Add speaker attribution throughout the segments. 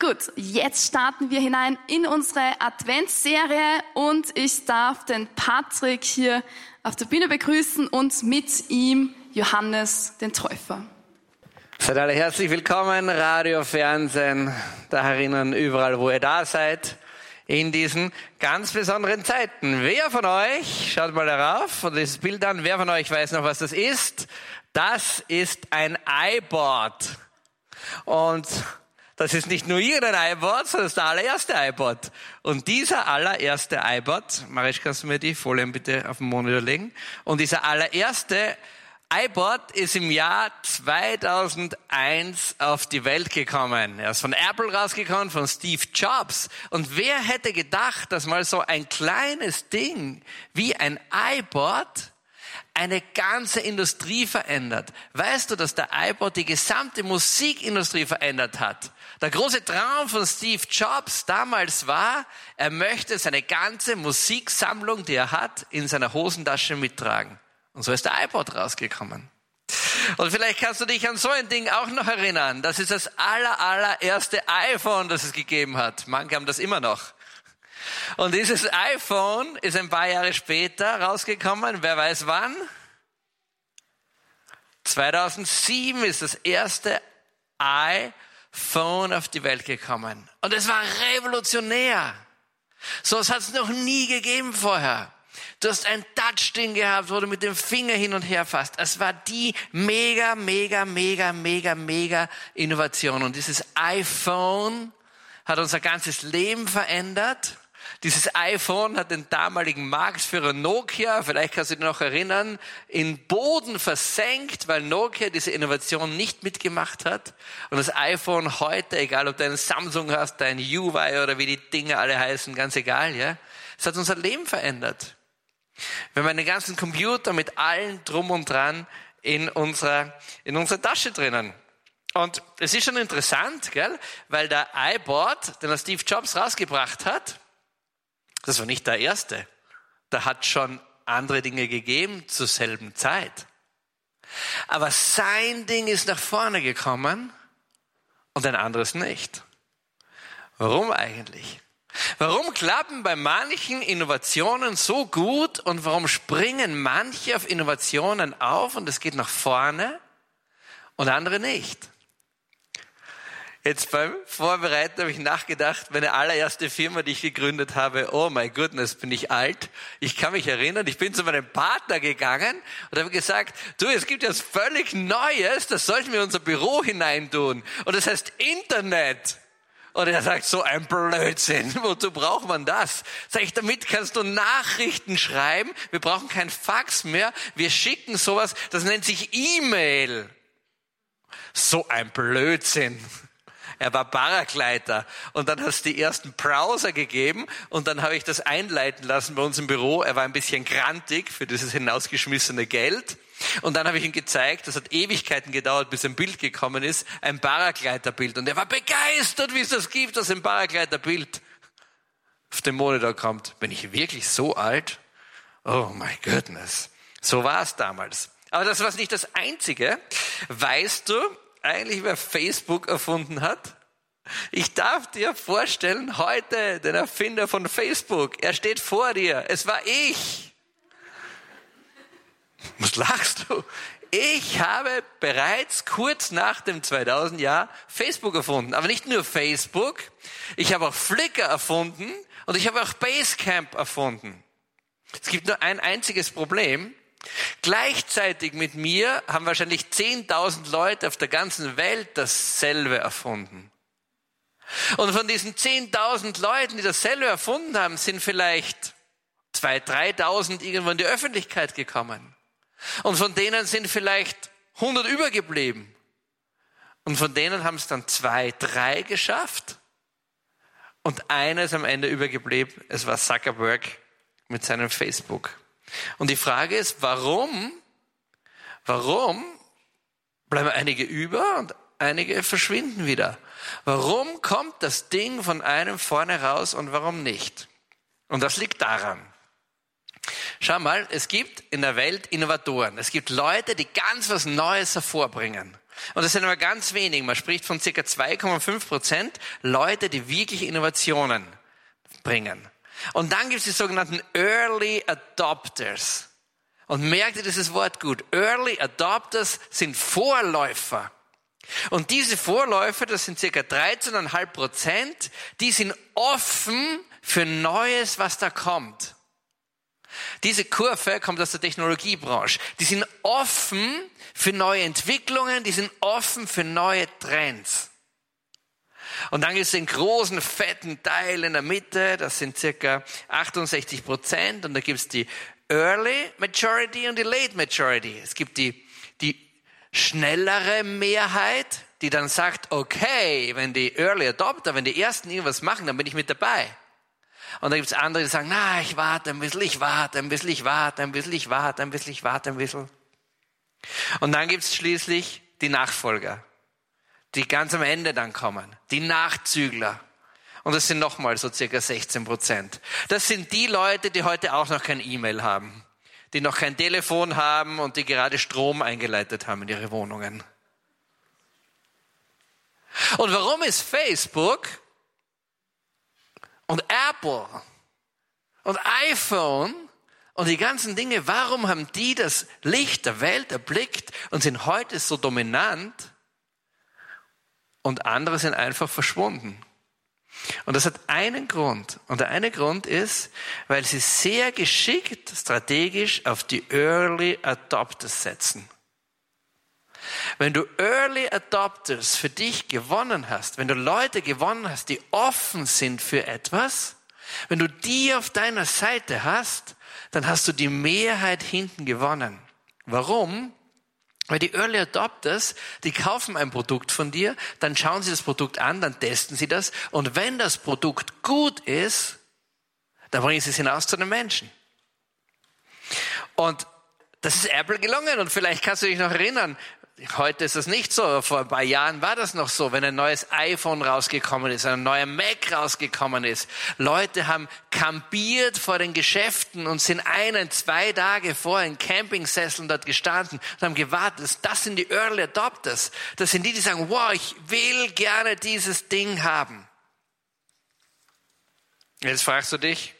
Speaker 1: Gut, jetzt starten wir hinein in unsere Adventsserie und ich darf den Patrick hier auf der Bühne begrüßen und mit ihm Johannes den Täufer.
Speaker 2: Seid alle herzlich willkommen, Radio, Fernsehen, da herinnen, überall, wo ihr da seid, in diesen ganz besonderen Zeiten. Wer von euch, schaut mal darauf und dieses Bild an, wer von euch weiß noch, was das ist? Das ist ein iBoard. Und das ist nicht nur irgendein iPod, sondern das ist der allererste iPod. Und dieser allererste iPod, Marisch, kannst du mir die Folien bitte auf den Monitor legen? Und dieser allererste iPod ist im Jahr 2001 auf die Welt gekommen. Er ist von Apple rausgekommen, von Steve Jobs. Und wer hätte gedacht, dass mal so ein kleines Ding wie ein iPod eine ganze Industrie verändert. Weißt du, dass der iPod die gesamte Musikindustrie verändert hat? Der große Traum von Steve Jobs damals war, er möchte seine ganze Musiksammlung, die er hat, in seiner Hosentasche mittragen. Und so ist der iPod rausgekommen. Und vielleicht kannst du dich an so ein Ding auch noch erinnern. Das ist das aller, allererste iPhone, das es gegeben hat. Manche haben das immer noch. Und dieses iPhone ist ein paar Jahre später rausgekommen. Wer weiß wann? 2007 ist das erste iPhone auf die Welt gekommen. Und es war revolutionär. So etwas hat es noch nie gegeben vorher. Du hast ein Touchding gehabt, wo du mit dem Finger hin und her fasst. Es war die mega, mega, mega, mega, mega Innovation. Und dieses iPhone hat unser ganzes Leben verändert. Dieses iPhone hat den damaligen Marktführer Nokia, vielleicht kannst du dich noch erinnern, in Boden versenkt, weil Nokia diese Innovation nicht mitgemacht hat. Und das iPhone heute, egal ob du einen Samsung hast, dein UI oder wie die Dinge alle heißen, ganz egal, ja, es hat unser Leben verändert. Wir haben einen ganzen Computer mit allen drum und dran in unserer, in unserer Tasche drinnen. Und es ist schon interessant, gell? weil der iBoard, den der Steve Jobs rausgebracht hat, das war nicht der erste. Da hat schon andere Dinge gegeben zur selben Zeit. Aber sein Ding ist nach vorne gekommen und ein anderes nicht. Warum eigentlich? Warum klappen bei manchen Innovationen so gut und warum springen manche auf Innovationen auf und es geht nach vorne und andere nicht? Jetzt beim Vorbereiten habe ich nachgedacht, meine allererste Firma, die ich gegründet habe, oh my goodness, bin ich alt. Ich kann mich erinnern, ich bin zu meinem Partner gegangen und habe gesagt, du, es gibt jetzt völlig Neues, das sollten wir in unser Büro hineintun. Und das heißt Internet. Und er sagt, so ein Blödsinn, wozu braucht man das? Sag ich, damit kannst du Nachrichten schreiben, wir brauchen kein Fax mehr, wir schicken sowas, das nennt sich E-Mail. So ein Blödsinn. Er war Paragleiter. Und dann hat es die ersten Browser gegeben und dann habe ich das einleiten lassen bei uns im Büro. Er war ein bisschen grantig für dieses hinausgeschmissene Geld. Und dann habe ich ihm gezeigt, das hat Ewigkeiten gedauert, bis ein Bild gekommen ist, ein Paragleiterbild. Und er war begeistert, wie es das gibt, dass ein Paragleiterbild auf dem Monitor kommt. Bin ich wirklich so alt? Oh my goodness. So war es damals. Aber das war nicht das Einzige. Weißt du, eigentlich wer Facebook erfunden hat? Ich darf dir vorstellen, heute den Erfinder von Facebook. Er steht vor dir. Es war ich. Was lachst du? Ich habe bereits kurz nach dem 2000 Jahr Facebook erfunden. Aber nicht nur Facebook. Ich habe auch Flickr erfunden und ich habe auch Basecamp erfunden. Es gibt nur ein einziges Problem. Gleichzeitig mit mir haben wahrscheinlich 10.000 Leute auf der ganzen Welt dasselbe erfunden. Und von diesen 10.000 Leuten, die dasselbe erfunden haben, sind vielleicht 2.000, 3.000 irgendwo in die Öffentlichkeit gekommen. Und von denen sind vielleicht 100 übergeblieben. Und von denen haben es dann zwei, drei geschafft. Und einer ist am Ende übergeblieben. Es war Zuckerberg mit seinem Facebook. Und die Frage ist, warum, warum bleiben einige über und einige verschwinden wieder? Warum kommt das Ding von einem vorne raus und warum nicht? Und das liegt daran. Schau mal, es gibt in der Welt Innovatoren. Es gibt Leute, die ganz was Neues hervorbringen. Und das sind aber ganz wenig. Man spricht von circa 2,5 Prozent Leute, die wirklich Innovationen bringen. Und dann gibt es die sogenannten Early Adopters. Und merkt ihr dieses Wort gut? Early Adopters sind Vorläufer. Und diese Vorläufer, das sind circa 13,5 Prozent, die sind offen für Neues, was da kommt. Diese Kurve kommt aus der Technologiebranche. Die sind offen für neue Entwicklungen, die sind offen für neue Trends. Und dann gibt es den großen, fetten Teil in der Mitte, das sind circa 68 Prozent. Und da gibt es die Early Majority und die Late Majority. Es gibt die, die schnellere Mehrheit, die dann sagt, okay, wenn die Early Adopter, wenn die Ersten irgendwas machen, dann bin ich mit dabei. Und dann gibt es andere, die sagen, na, ich warte ein bisschen, ich warte ein bisschen, ich warte ein bisschen, ich warte ein bisschen, ich warte ein bisschen. Und dann gibt es schließlich die Nachfolger, die ganz am Ende dann kommen, die Nachzügler. Und das sind nochmal so circa 16 Prozent. Das sind die Leute, die heute auch noch kein E-Mail haben, die noch kein Telefon haben und die gerade Strom eingeleitet haben in ihre Wohnungen. Und warum ist Facebook und Apple und iPhone und die ganzen Dinge, warum haben die das Licht der Welt erblickt und sind heute so dominant und andere sind einfach verschwunden? Und das hat einen Grund. Und der eine Grund ist, weil sie sehr geschickt strategisch auf die Early Adopters setzen. Wenn du Early Adopters für dich gewonnen hast, wenn du Leute gewonnen hast, die offen sind für etwas, wenn du die auf deiner Seite hast, dann hast du die Mehrheit hinten gewonnen. Warum? Weil die Early Adopters, die kaufen ein Produkt von dir, dann schauen sie das Produkt an, dann testen sie das und wenn das Produkt gut ist, dann bringen sie es hinaus zu den Menschen. Und das ist Apple gelungen und vielleicht kannst du dich noch erinnern, Heute ist es nicht so. Vor ein paar Jahren war das noch so, wenn ein neues iPhone rausgekommen ist, ein neuer Mac rausgekommen ist. Leute haben kampiert vor den Geschäften und sind einen, zwei Tage vor in Campingsesseln dort gestanden und haben gewartet. Das sind die Early Adopters. Das sind die, die sagen, wow, ich will gerne dieses Ding haben. Jetzt fragst du dich,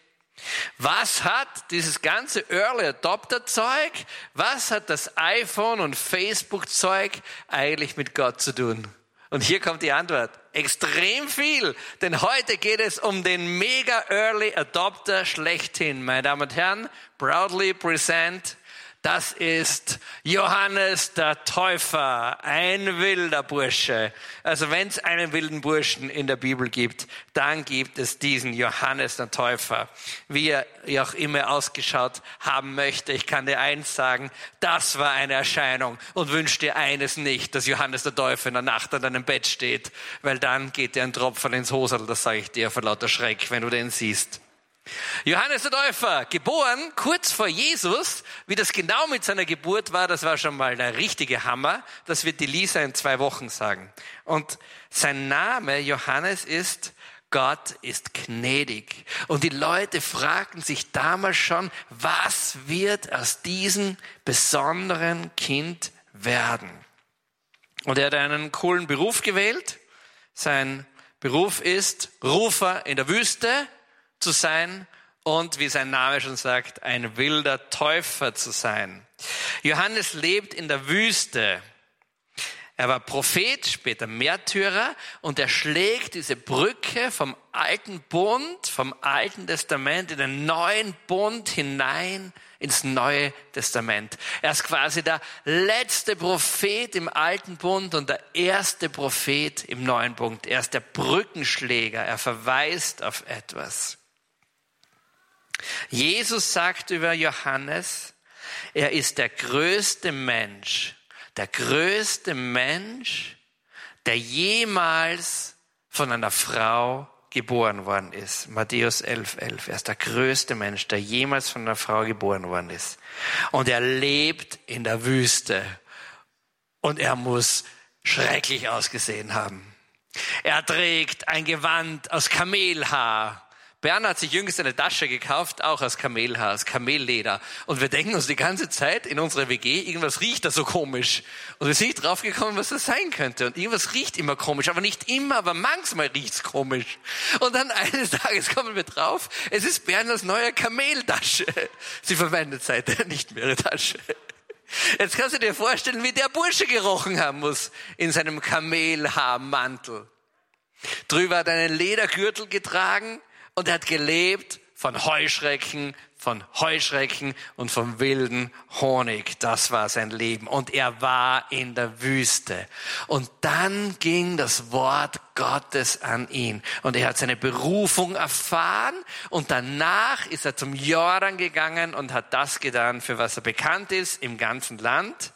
Speaker 2: was hat dieses ganze Early Adopter Zeug, was hat das iPhone und Facebook Zeug eigentlich mit Gott zu tun? Und hier kommt die Antwort. Extrem viel. Denn heute geht es um den mega Early Adopter schlechthin. Meine Damen und Herren, proudly present das ist Johannes der Täufer, ein wilder Bursche. Also wenn es einen wilden Burschen in der Bibel gibt, dann gibt es diesen Johannes der Täufer. Wie er auch immer ausgeschaut haben möchte, ich kann dir eins sagen, das war eine Erscheinung und wünsch dir eines nicht, dass Johannes der Täufer in der Nacht an deinem Bett steht, weil dann geht dir ein Tropfen ins Hosel, das sage ich dir vor lauter Schreck, wenn du den siehst. Johannes der Täufer, geboren kurz vor Jesus. Wie das genau mit seiner Geburt war, das war schon mal der richtige Hammer. Das wird die Lisa in zwei Wochen sagen. Und sein Name, Johannes, ist Gott ist gnädig. Und die Leute fragten sich damals schon, was wird aus diesem besonderen Kind werden? Und er hat einen coolen Beruf gewählt. Sein Beruf ist Rufer in der Wüste zu sein und, wie sein Name schon sagt, ein wilder Täufer zu sein. Johannes lebt in der Wüste. Er war Prophet, später Märtyrer und er schlägt diese Brücke vom alten Bund, vom alten Testament in den neuen Bund hinein ins Neue Testament. Er ist quasi der letzte Prophet im alten Bund und der erste Prophet im neuen Bund. Er ist der Brückenschläger. Er verweist auf etwas. Jesus sagt über Johannes, er ist der größte Mensch, der größte Mensch, der jemals von einer Frau geboren worden ist. Matthäus 11, 11. Er ist der größte Mensch, der jemals von einer Frau geboren worden ist. Und er lebt in der Wüste. Und er muss schrecklich ausgesehen haben. Er trägt ein Gewand aus Kamelhaar Bernd hat sich jüngst eine Tasche gekauft, auch aus Kamelhaar, aus Kamelleder. Und wir denken uns die ganze Zeit in unserer WG, irgendwas riecht da so komisch. Und wir sind nicht draufgekommen, was das sein könnte. Und irgendwas riecht immer komisch, aber nicht immer, aber manchmal riecht's komisch. Und dann eines Tages kommen wir drauf, es ist Bernds neue Kameltasche. Sie verwendet seitdem nicht mehr ihre Tasche. Jetzt kannst du dir vorstellen, wie der Bursche gerochen haben muss in seinem Kamelhaarmantel. Drüber hat er einen Ledergürtel getragen und er hat gelebt von Heuschrecken, von Heuschrecken und vom wilden Honig. Das war sein Leben. Und er war in der Wüste. Und dann ging das Wort Gottes an ihn. Und er hat seine Berufung erfahren. Und danach ist er zum Jordan gegangen und hat das getan, für was er bekannt ist im ganzen Land.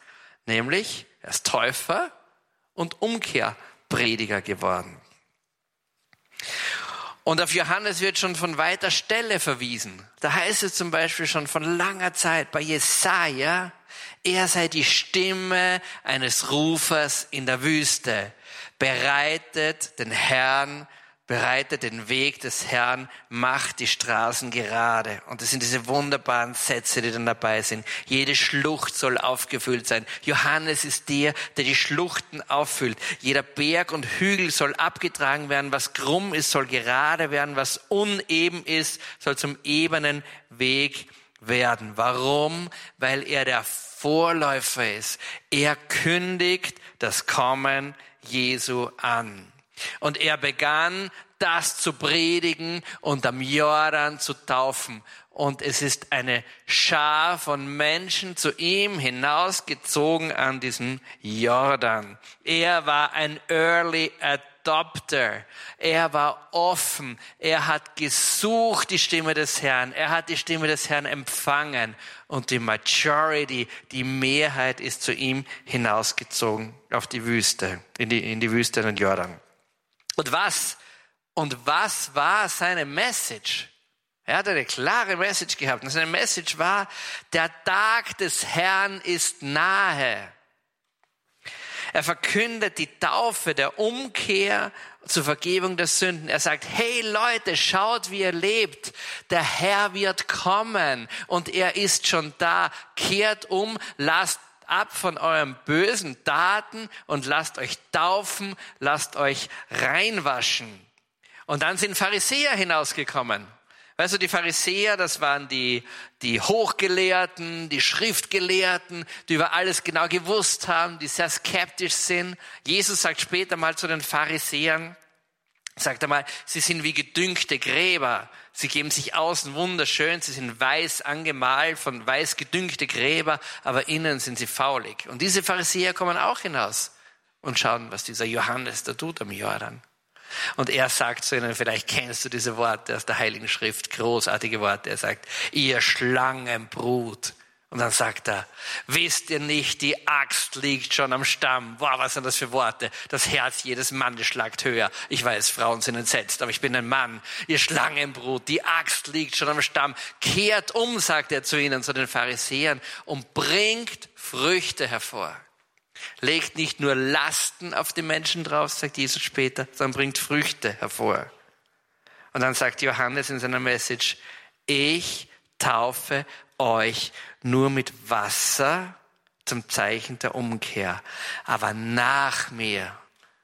Speaker 2: Nämlich, er ist Täufer und Umkehrprediger geworden. Und auf Johannes wird schon von weiter Stelle verwiesen. Da heißt es zum Beispiel schon von langer Zeit bei Jesaja, er sei die Stimme eines Rufers in der Wüste, bereitet den Herrn bereitet den Weg des Herrn, macht die Straßen gerade. Und das sind diese wunderbaren Sätze, die dann dabei sind. Jede Schlucht soll aufgefüllt sein. Johannes ist der, der die Schluchten auffüllt. Jeder Berg und Hügel soll abgetragen werden. Was krumm ist, soll gerade werden. Was uneben ist, soll zum ebenen Weg werden. Warum? Weil er der Vorläufer ist. Er kündigt das Kommen Jesu an. Und er begann das zu predigen und am Jordan zu taufen. Und es ist eine Schar von Menschen zu ihm hinausgezogen an diesem Jordan. Er war ein Early Adopter. Er war offen. Er hat gesucht die Stimme des Herrn. Er hat die Stimme des Herrn empfangen. Und die Majority, die Mehrheit ist zu ihm hinausgezogen auf die Wüste, in die, in die Wüste in Jordan. Und was, und was war seine Message? Er hat eine klare Message gehabt. Und seine Message war, der Tag des Herrn ist nahe. Er verkündet die Taufe der Umkehr zur Vergebung der Sünden. Er sagt, hey Leute, schaut, wie ihr lebt. Der Herr wird kommen und er ist schon da. Kehrt um, lasst ab von euren bösen Taten und lasst euch taufen, lasst euch reinwaschen. Und dann sind Pharisäer hinausgekommen. Weißt du, die Pharisäer, das waren die, die Hochgelehrten, die Schriftgelehrten, die über alles genau gewusst haben, die sehr skeptisch sind. Jesus sagt später mal zu den Pharisäern, sagt einmal, sie sind wie gedüngte Gräber. Sie geben sich außen wunderschön, sie sind weiß angemalt von weiß gedüngte Gräber, aber innen sind sie faulig. Und diese Pharisäer kommen auch hinaus und schauen, was dieser Johannes da tut am Jordan. Und er sagt zu ihnen, vielleicht kennst du diese Worte aus der Heiligen Schrift, großartige Worte. Er sagt, ihr Schlangenbrut, und dann sagt er, wisst ihr nicht, die Axt liegt schon am Stamm. Wow, was sind das für Worte? Das Herz jedes Mannes schlagt höher. Ich weiß, Frauen sind entsetzt, aber ich bin ein Mann. Ihr Schlangenbrut, die Axt liegt schon am Stamm. Kehrt um, sagt er zu ihnen, zu den Pharisäern, und bringt Früchte hervor. Legt nicht nur Lasten auf die Menschen drauf, sagt Jesus später, sondern bringt Früchte hervor. Und dann sagt Johannes in seiner Message, ich taufe euch nur mit Wasser zum Zeichen der Umkehr. Aber nach mir,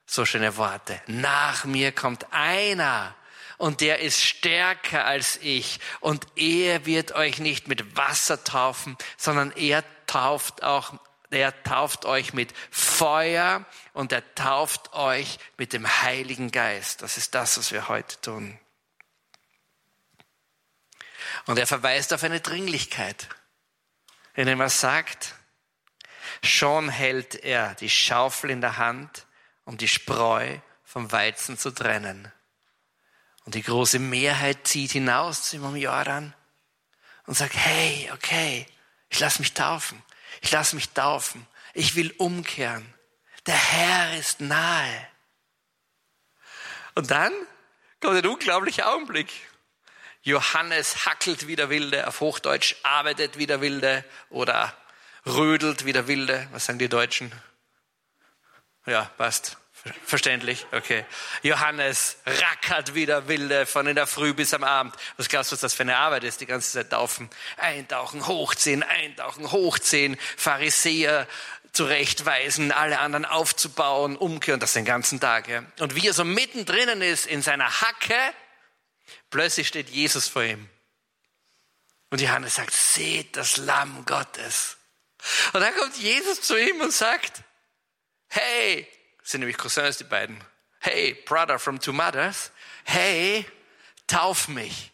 Speaker 2: so schöne Worte, nach mir kommt einer und der ist stärker als ich und er wird euch nicht mit Wasser taufen, sondern er tauft auch er tauft euch mit Feuer und er tauft euch mit dem Heiligen Geist. Das ist das, was wir heute tun. Und er verweist auf eine Dringlichkeit indem er sagt, schon hält er die Schaufel in der Hand, um die Spreu vom Weizen zu trennen. Und die große Mehrheit zieht hinaus zu ihm am Jordan und sagt, hey, okay, ich lass mich taufen. Ich lass mich taufen. Ich will umkehren. Der Herr ist nahe. Und dann kommt ein unglaublicher Augenblick. Johannes hackelt wie der Wilde, auf Hochdeutsch arbeitet wie der Wilde oder rödelt wie der Wilde. Was sagen die Deutschen? Ja, passt. Verständlich? Okay. Johannes rackert wieder wilde von in der Früh bis am Abend. Was glaubst du, was das für eine Arbeit ist? Die ganze Zeit taufen, eintauchen, hochziehen, eintauchen, hochziehen, Pharisäer zurechtweisen, alle anderen aufzubauen, umkehren, das den ganzen Tag. Ja. Und wie er so mittendrin ist in seiner Hacke, plötzlich steht Jesus vor ihm. Und Johannes sagt, seht das Lamm Gottes. Und dann kommt Jesus zu ihm und sagt, hey, sind nämlich Cousins, die beiden. Hey, brother from two mothers. Hey, tauf mich.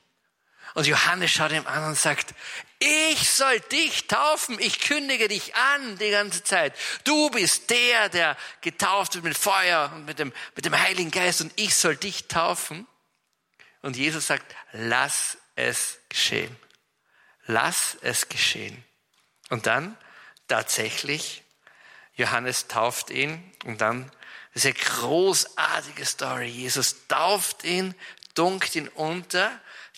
Speaker 2: Und Johannes schaut ihm an und sagt, ich soll dich taufen. Ich kündige dich an die ganze Zeit. Du bist der, der getauft wird mit Feuer und mit dem, mit dem Heiligen Geist und ich soll dich taufen. Und Jesus sagt, lass es geschehen. Lass es geschehen. Und dann tatsächlich, Johannes tauft ihn und dann eine großartige Story. Jesus tauft ihn, dunkt ihn unter,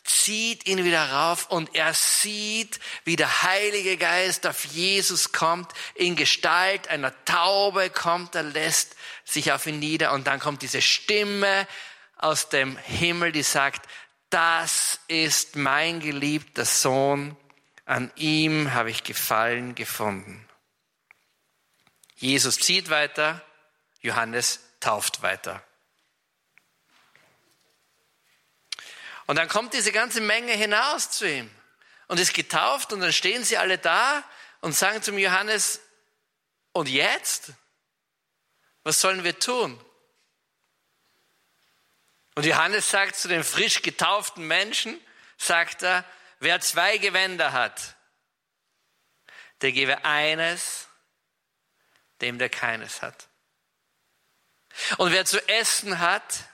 Speaker 2: zieht ihn wieder rauf und er sieht, wie der Heilige Geist auf Jesus kommt, in Gestalt einer Taube kommt, er lässt sich auf ihn nieder und dann kommt diese Stimme aus dem Himmel, die sagt, das ist mein geliebter Sohn, an ihm habe ich Gefallen gefunden. Jesus zieht weiter, Johannes tauft weiter. Und dann kommt diese ganze Menge hinaus zu ihm und ist getauft und dann stehen sie alle da und sagen zum Johannes, und jetzt? Was sollen wir tun? Und Johannes sagt zu den frisch getauften Menschen, sagt er, wer zwei Gewänder hat, der gebe eines dem, der keines hat. Und wer zu essen hat,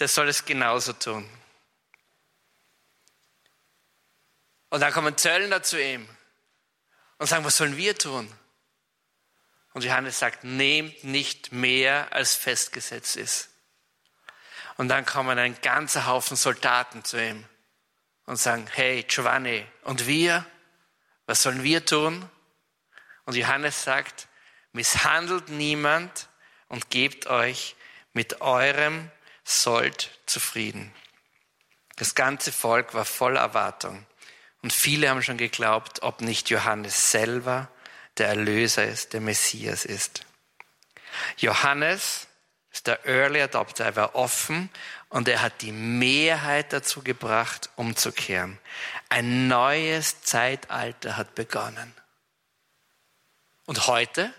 Speaker 2: der soll es genauso tun. Und dann kommen Zöllner zu ihm und sagen, was sollen wir tun? Und Johannes sagt, nehmt nicht mehr, als festgesetzt ist. Und dann kommen ein ganzer Haufen Soldaten zu ihm und sagen, hey Giovanni, und wir, was sollen wir tun? Und Johannes sagt, misshandelt niemand, und gebt euch mit eurem Sold zufrieden. Das ganze Volk war voller Erwartung und viele haben schon geglaubt, ob nicht Johannes selber der Erlöser ist, der Messias ist. Johannes ist der Early Adopter, er war offen und er hat die Mehrheit dazu gebracht, umzukehren. Ein neues Zeitalter hat begonnen. Und heute?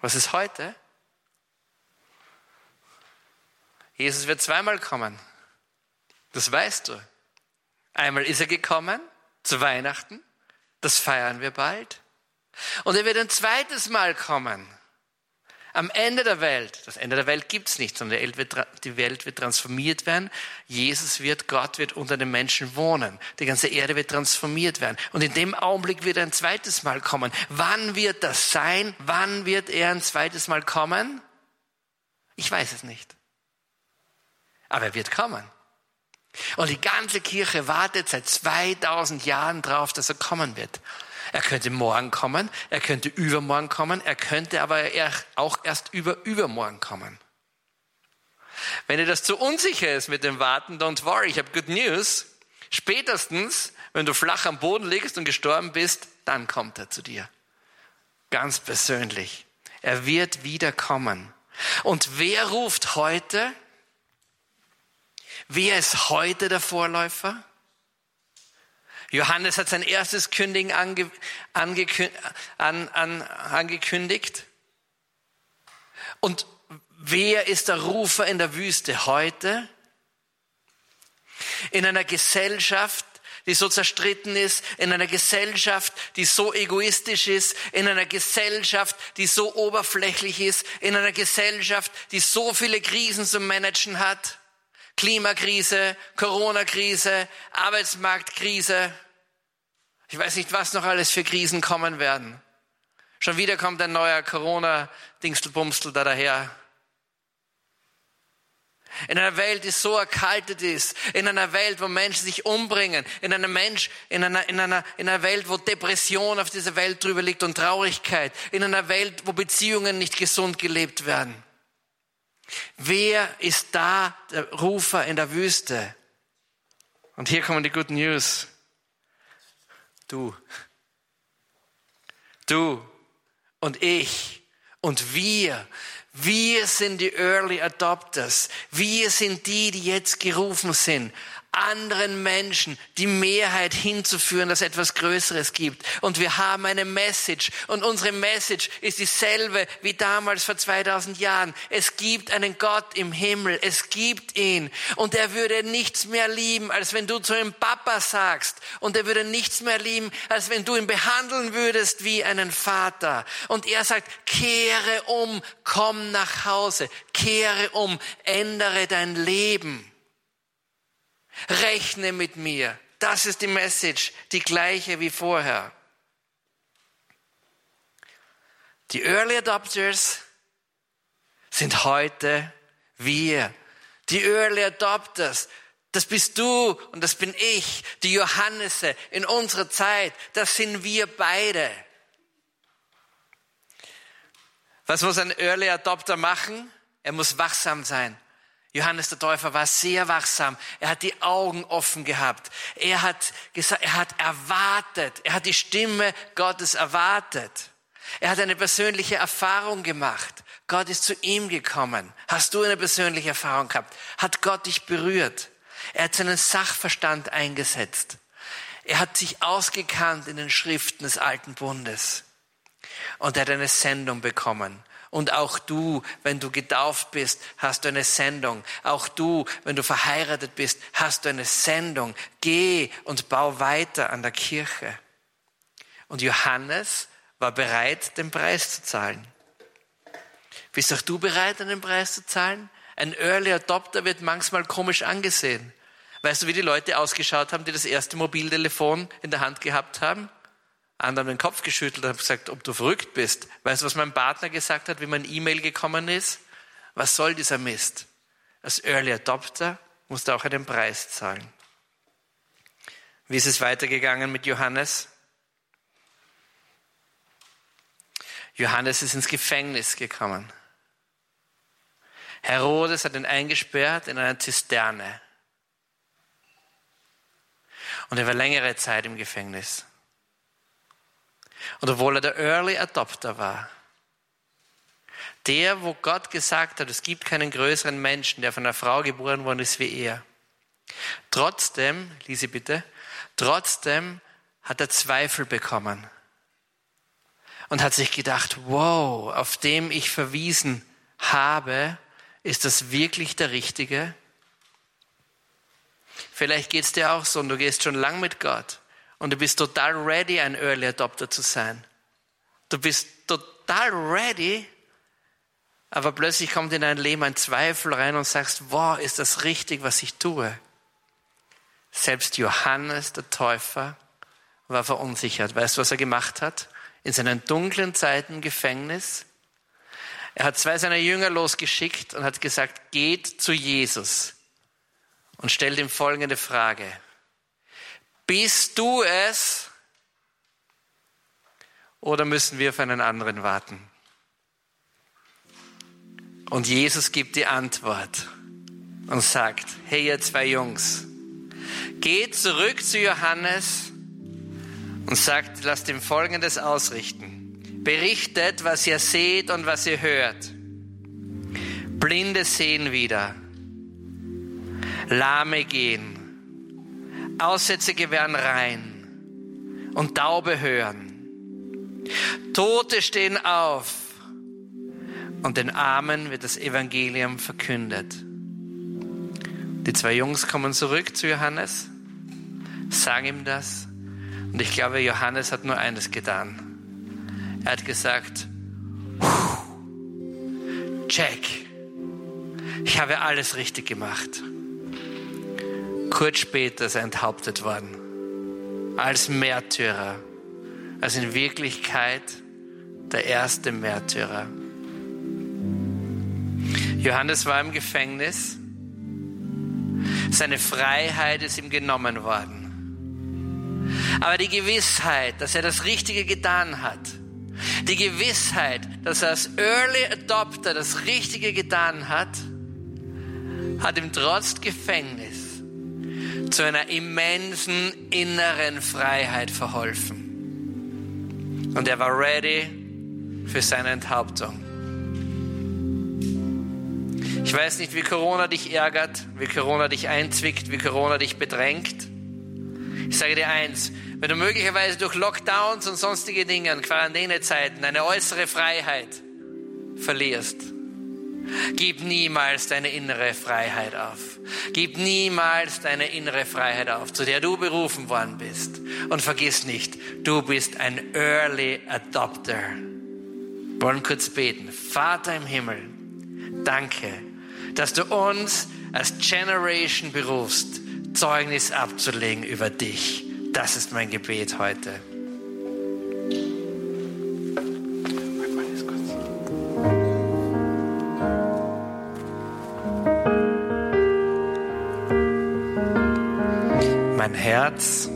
Speaker 2: Was ist heute? Jesus wird zweimal kommen. Das weißt du. Einmal ist er gekommen zu Weihnachten. Das feiern wir bald. Und er wird ein zweites Mal kommen. Am Ende der Welt. Das Ende der Welt gibt's nicht, sondern die Welt wird transformiert werden. Jesus wird, Gott wird unter den Menschen wohnen. Die ganze Erde wird transformiert werden. Und in dem Augenblick wird er ein zweites Mal kommen. Wann wird das sein? Wann wird er ein zweites Mal kommen? Ich weiß es nicht. Aber er wird kommen. Und die ganze Kirche wartet seit 2000 Jahren drauf, dass er kommen wird. Er könnte morgen kommen, er könnte übermorgen kommen, er könnte aber auch erst über übermorgen kommen. Wenn dir das zu unsicher ist mit dem Warten, don't worry, ich habe good news. Spätestens, wenn du flach am Boden liegst und gestorben bist, dann kommt er zu dir. Ganz persönlich. Er wird wieder kommen. Und wer ruft heute? Wer ist heute der Vorläufer? Johannes hat sein erstes Kündigen ange, angekündigt, an, an, angekündigt. Und wer ist der Rufer in der Wüste heute? In einer Gesellschaft, die so zerstritten ist, in einer Gesellschaft, die so egoistisch ist, in einer Gesellschaft, die so oberflächlich ist, in einer Gesellschaft, die so viele Krisen zu managen hat. Klimakrise, Corona-Krise, Arbeitsmarktkrise. Ich weiß nicht, was noch alles für Krisen kommen werden. Schon wieder kommt ein neuer Corona-Dingstelbumstel da daher. In einer Welt, die so erkaltet ist. In einer Welt, wo Menschen sich umbringen. In einer Mensch, in einer, in einer, in einer Welt, wo Depression auf dieser Welt drüber liegt und Traurigkeit. In einer Welt, wo Beziehungen nicht gesund gelebt werden. Wer ist da der Rufer in der Wüste? Und hier kommen die Good News. Du. Du und ich und wir wir sind die Early Adopters. Wir sind die, die jetzt gerufen sind, anderen Menschen die Mehrheit hinzuführen, dass es etwas Größeres gibt. Und wir haben eine Message. Und unsere Message ist dieselbe wie damals vor 2000 Jahren. Es gibt einen Gott im Himmel. Es gibt ihn. Und er würde nichts mehr lieben, als wenn du zu ihm Papa sagst. Und er würde nichts mehr lieben, als wenn du ihn behandeln würdest wie einen Vater. Und er sagt, kehre um, komm nach Hause, kehre um, ändere dein Leben. Rechne mit mir. Das ist die Message, die gleiche wie vorher. Die Early Adopters sind heute wir. Die Early Adopters, das bist du und das bin ich. Die Johannese in unserer Zeit, das sind wir beide. Was muss ein Early Adopter machen? Er muss wachsam sein. Johannes der Täufer war sehr wachsam. Er hat die Augen offen gehabt. Er hat gesagt, er hat erwartet. Er hat die Stimme Gottes erwartet. Er hat eine persönliche Erfahrung gemacht. Gott ist zu ihm gekommen. Hast du eine persönliche Erfahrung gehabt? Hat Gott dich berührt? Er hat seinen Sachverstand eingesetzt. Er hat sich ausgekannt in den Schriften des alten Bundes. Und er hat eine Sendung bekommen. Und auch du, wenn du getauft bist, hast du eine Sendung. Auch du, wenn du verheiratet bist, hast du eine Sendung. Geh und bau weiter an der Kirche. Und Johannes war bereit, den Preis zu zahlen. Bist auch du bereit, den Preis zu zahlen? Ein Early Adopter wird manchmal komisch angesehen. Weißt du, wie die Leute ausgeschaut haben, die das erste Mobiltelefon in der Hand gehabt haben? Anderen den Kopf geschüttelt und habe gesagt, ob du verrückt bist. Weißt du, was mein Partner gesagt hat, wie mein E-Mail gekommen ist? Was soll dieser Mist? Als Early Adopter musst du auch einen Preis zahlen. Wie ist es weitergegangen mit Johannes? Johannes ist ins Gefängnis gekommen. Herodes hat ihn eingesperrt in einer Zisterne. Und er war längere Zeit im Gefängnis. Und obwohl er der Early Adopter war, der, wo Gott gesagt hat, es gibt keinen größeren Menschen, der von einer Frau geboren worden ist wie er. Trotzdem, Lise bitte, trotzdem hat er Zweifel bekommen und hat sich gedacht, wow, auf dem ich verwiesen habe, ist das wirklich der Richtige? Vielleicht geht es dir auch so und du gehst schon lang mit Gott und du bist total ready, ein Early Adopter zu sein. Du bist total ready, aber plötzlich kommt in dein Leben ein Zweifel rein und sagst, wow, ist das richtig, was ich tue? Selbst Johannes, der Täufer, war verunsichert. Weißt du, was er gemacht hat? In seinen dunklen Zeiten Gefängnis. Er hat zwei seiner Jünger losgeschickt und hat gesagt, geht zu Jesus und stellt ihm folgende Frage. Bist du es? Oder müssen wir auf einen anderen warten? Und Jesus gibt die Antwort und sagt, hey ihr zwei Jungs, geht zurück zu Johannes und sagt, lasst ihm Folgendes ausrichten. Berichtet, was ihr seht und was ihr hört. Blinde sehen wieder. Lahme gehen. Aussätzige werden rein und Taube hören. Tote stehen auf und den Armen wird das Evangelium verkündet. Die zwei Jungs kommen zurück zu Johannes, sagen ihm das und ich glaube, Johannes hat nur eines getan. Er hat gesagt, check, ich habe alles richtig gemacht. Kurz später er enthauptet worden. Als Märtyrer. Als in Wirklichkeit der erste Märtyrer. Johannes war im Gefängnis Seine Freiheit ist ihm genommen worden. Aber die Gewissheit, dass er das Richtige getan hat, die Gewissheit, dass er als Early Adopter das Richtige getan hat, hat ihm trotz Gefängnis zu einer immensen inneren Freiheit verholfen. Und er war ready für seine Enthauptung. Ich weiß nicht, wie Corona dich ärgert, wie Corona dich einzwickt, wie Corona dich bedrängt. Ich sage dir eins, wenn du möglicherweise durch Lockdowns und sonstige Dinge Quarantänezeiten deine äußere Freiheit verlierst, gib niemals deine innere Freiheit auf. Gib niemals deine innere Freiheit auf, zu der du berufen worden bist. Und vergiss nicht, du bist ein Early Adopter. Wir wollen kurz beten. Vater im Himmel, danke dass du uns als Generation berufst, Zeugnis abzulegen über dich. Das ist mein Gebet heute. Herz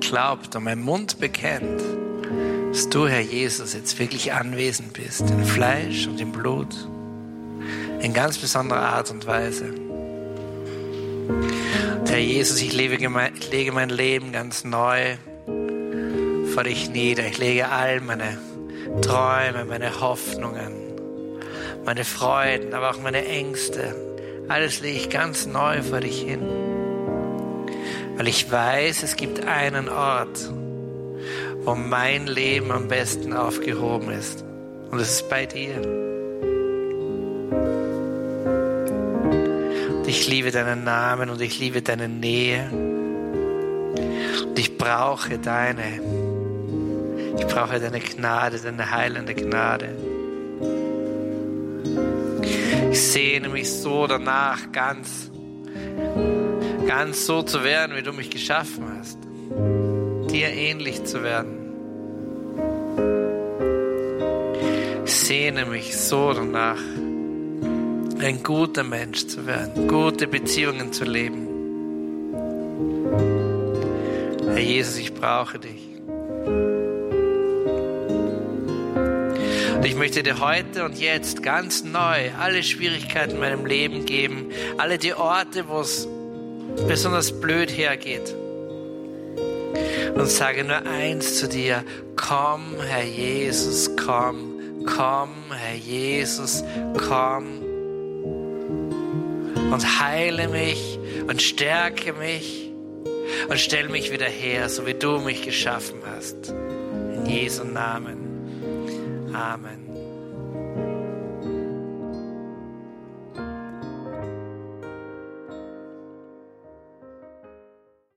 Speaker 2: glaubt und mein Mund bekennt, dass du, Herr Jesus, jetzt wirklich anwesend bist, in Fleisch und im Blut in ganz besonderer Art und Weise. Und Herr Jesus, ich lege, ich lege mein Leben ganz neu vor dich nieder. Ich lege all meine Träume, meine Hoffnungen, meine Freuden, aber auch meine Ängste, alles lege ich ganz neu vor dich hin. Weil ich weiß, es gibt einen Ort, wo mein Leben am besten aufgehoben ist. Und es ist bei dir. ich liebe deinen Namen und ich liebe deine Nähe. Und ich brauche deine, ich brauche deine Gnade, deine heilende Gnade. Ich sehne mich so danach, ganz, ganz so zu werden, wie du mich geschaffen hast. Dir ähnlich zu werden. Ich sehne mich so danach ein guter Mensch zu werden, gute Beziehungen zu leben. Herr Jesus, ich brauche dich. Und ich möchte dir heute und jetzt ganz neu alle Schwierigkeiten in meinem Leben geben, alle die Orte, wo es besonders blöd hergeht. Und sage nur eins zu dir, komm, Herr Jesus, komm, komm, Herr Jesus, komm und heile mich und stärke mich und stell mich wieder her, so wie du mich geschaffen hast. In Jesu Namen. Amen.